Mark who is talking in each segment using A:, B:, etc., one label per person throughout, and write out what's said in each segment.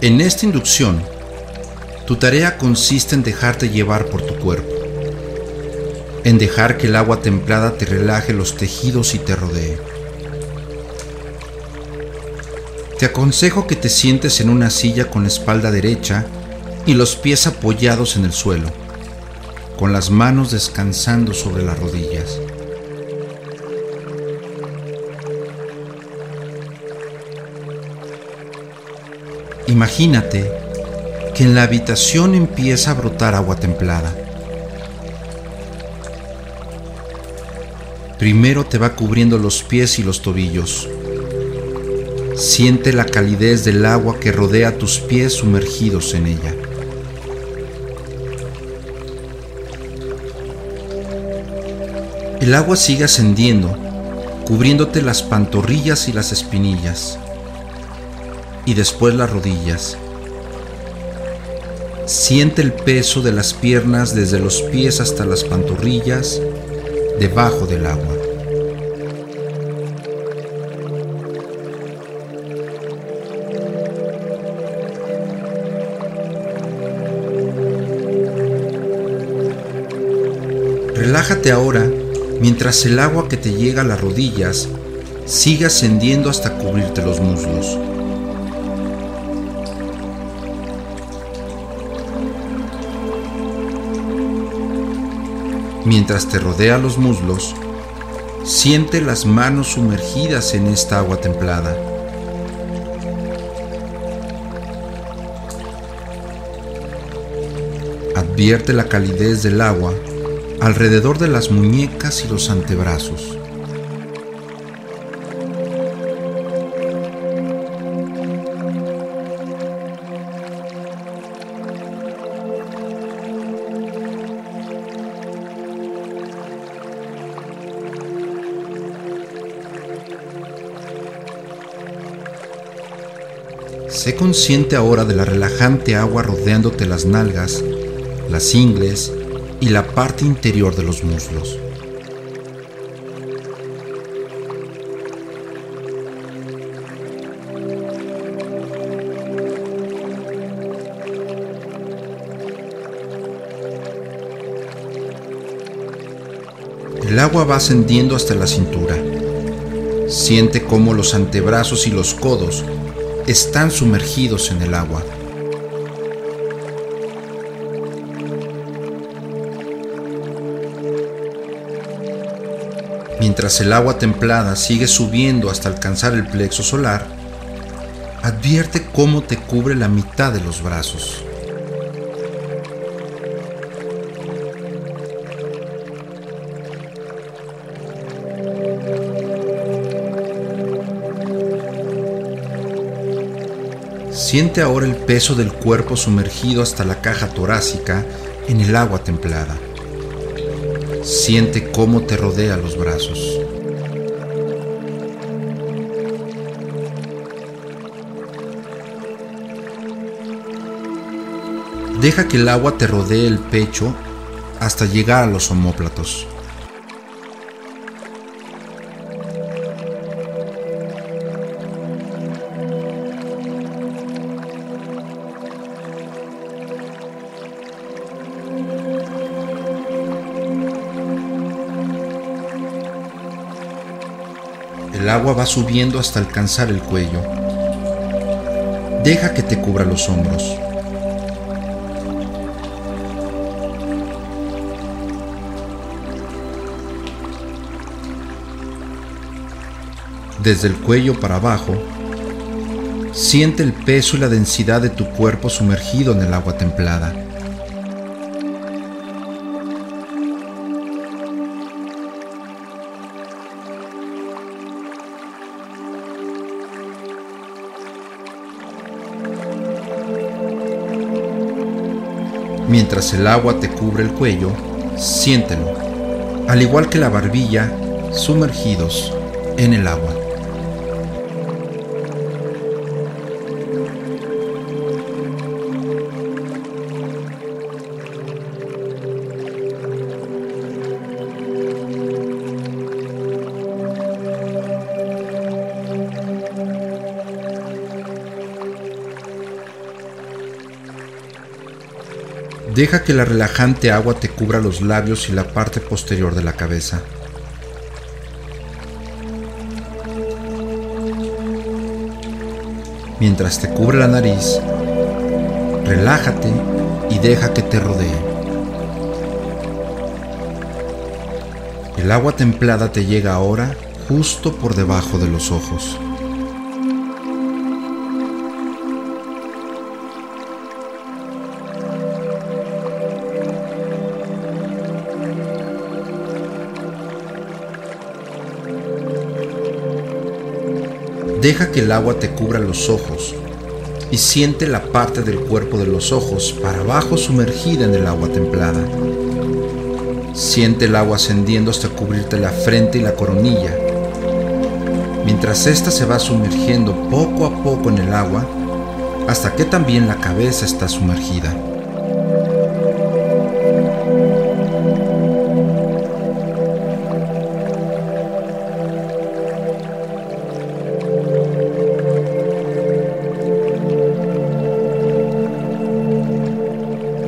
A: En esta inducción, tu tarea consiste en dejarte llevar por tu cuerpo, en dejar que el agua templada te relaje los tejidos y te rodee. Te aconsejo que te sientes en una silla con la espalda derecha y los pies apoyados en el suelo, con las manos descansando sobre las rodillas. Imagínate que en la habitación empieza a brotar agua templada. Primero te va cubriendo los pies y los tobillos. Siente la calidez del agua que rodea tus pies sumergidos en ella. El agua sigue ascendiendo, cubriéndote las pantorrillas y las espinillas, y después las rodillas Siente el peso de las piernas desde los pies hasta las pantorrillas debajo del agua. Relájate ahora mientras el agua que te llega a las rodillas sigue ascendiendo hasta cubrirte los muslos. Mientras te rodea los muslos, siente las manos sumergidas en esta agua templada. Advierte la calidez del agua alrededor de las muñecas y los antebrazos. Sé consciente ahora de la relajante agua rodeándote las nalgas, las ingles y la parte interior de los muslos. El agua va ascendiendo hasta la cintura. Siente cómo los antebrazos y los codos están sumergidos en el agua. Mientras el agua templada sigue subiendo hasta alcanzar el plexo solar, advierte cómo te cubre la mitad de los brazos. Siente ahora el peso del cuerpo sumergido hasta la caja torácica en el agua templada. Siente cómo te rodea los brazos. Deja que el agua te rodee el pecho hasta llegar a los omóplatos. El agua va subiendo hasta alcanzar el cuello. Deja que te cubra los hombros. Desde el cuello para abajo, siente el peso y la densidad de tu cuerpo sumergido en el agua templada. Mientras el agua te cubre el cuello, siéntelo, al igual que la barbilla, sumergidos en el agua. Deja que la relajante agua te cubra los labios y la parte posterior de la cabeza. Mientras te cubre la nariz, relájate y deja que te rodee. El agua templada te llega ahora justo por debajo de los ojos. Deja que el agua te cubra los ojos y siente la parte del cuerpo de los ojos para abajo sumergida en el agua templada. Siente el agua ascendiendo hasta cubrirte la frente y la coronilla. Mientras ésta se va sumergiendo poco a poco en el agua, hasta que también la cabeza está sumergida.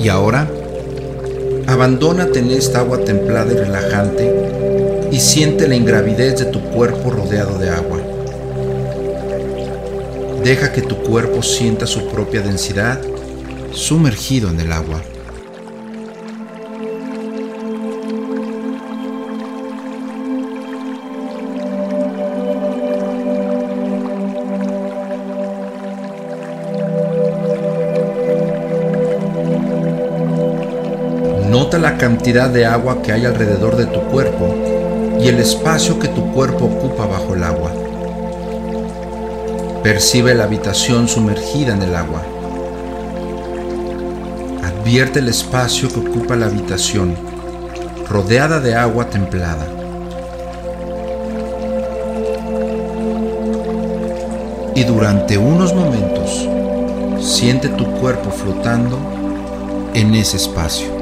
A: Y ahora, abandónate en esta agua templada y relajante y siente la ingravidez de tu cuerpo rodeado de agua. Deja que tu cuerpo sienta su propia densidad sumergido en el agua. Nota la cantidad de agua que hay alrededor de tu cuerpo y el espacio que tu cuerpo ocupa bajo el agua. Percibe la habitación sumergida en el agua. Advierte el espacio que ocupa la habitación, rodeada de agua templada. Y durante unos momentos, siente tu cuerpo flotando en ese espacio.